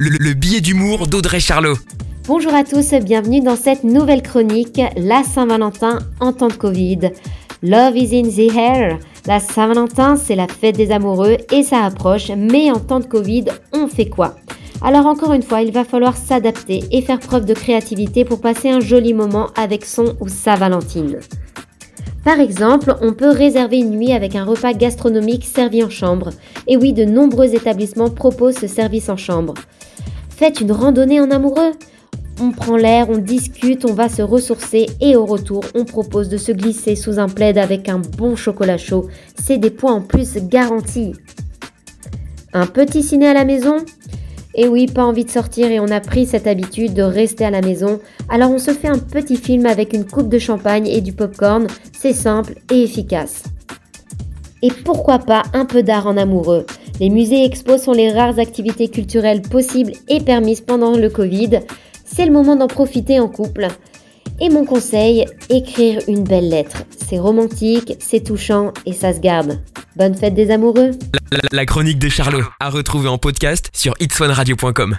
le, le billet d'humour d'Audrey Charlot. Bonjour à tous, bienvenue dans cette nouvelle chronique, la Saint-Valentin en temps de Covid. Love is in the air. La Saint-Valentin, c'est la fête des amoureux et ça approche, mais en temps de Covid, on fait quoi? Alors encore une fois, il va falloir s'adapter et faire preuve de créativité pour passer un joli moment avec son ou sa Valentine. Par exemple, on peut réserver une nuit avec un repas gastronomique servi en chambre. Et oui, de nombreux établissements proposent ce service en chambre. Faites une randonnée en amoureux. On prend l'air, on discute, on va se ressourcer et au retour, on propose de se glisser sous un plaid avec un bon chocolat chaud. C'est des points en plus garantis. Un petit ciné à la maison et oui, pas envie de sortir et on a pris cette habitude de rester à la maison. Alors on se fait un petit film avec une coupe de champagne et du popcorn. C'est simple et efficace. Et pourquoi pas un peu d'art en amoureux Les musées expos sont les rares activités culturelles possibles et permises pendant le Covid. C'est le moment d'en profiter en couple. Et mon conseil, écrire une belle lettre. C'est romantique, c'est touchant et ça se garde. Bonne fête des amoureux La, chronique de Charlot, à retrouver en podcast sur itswanradio.com.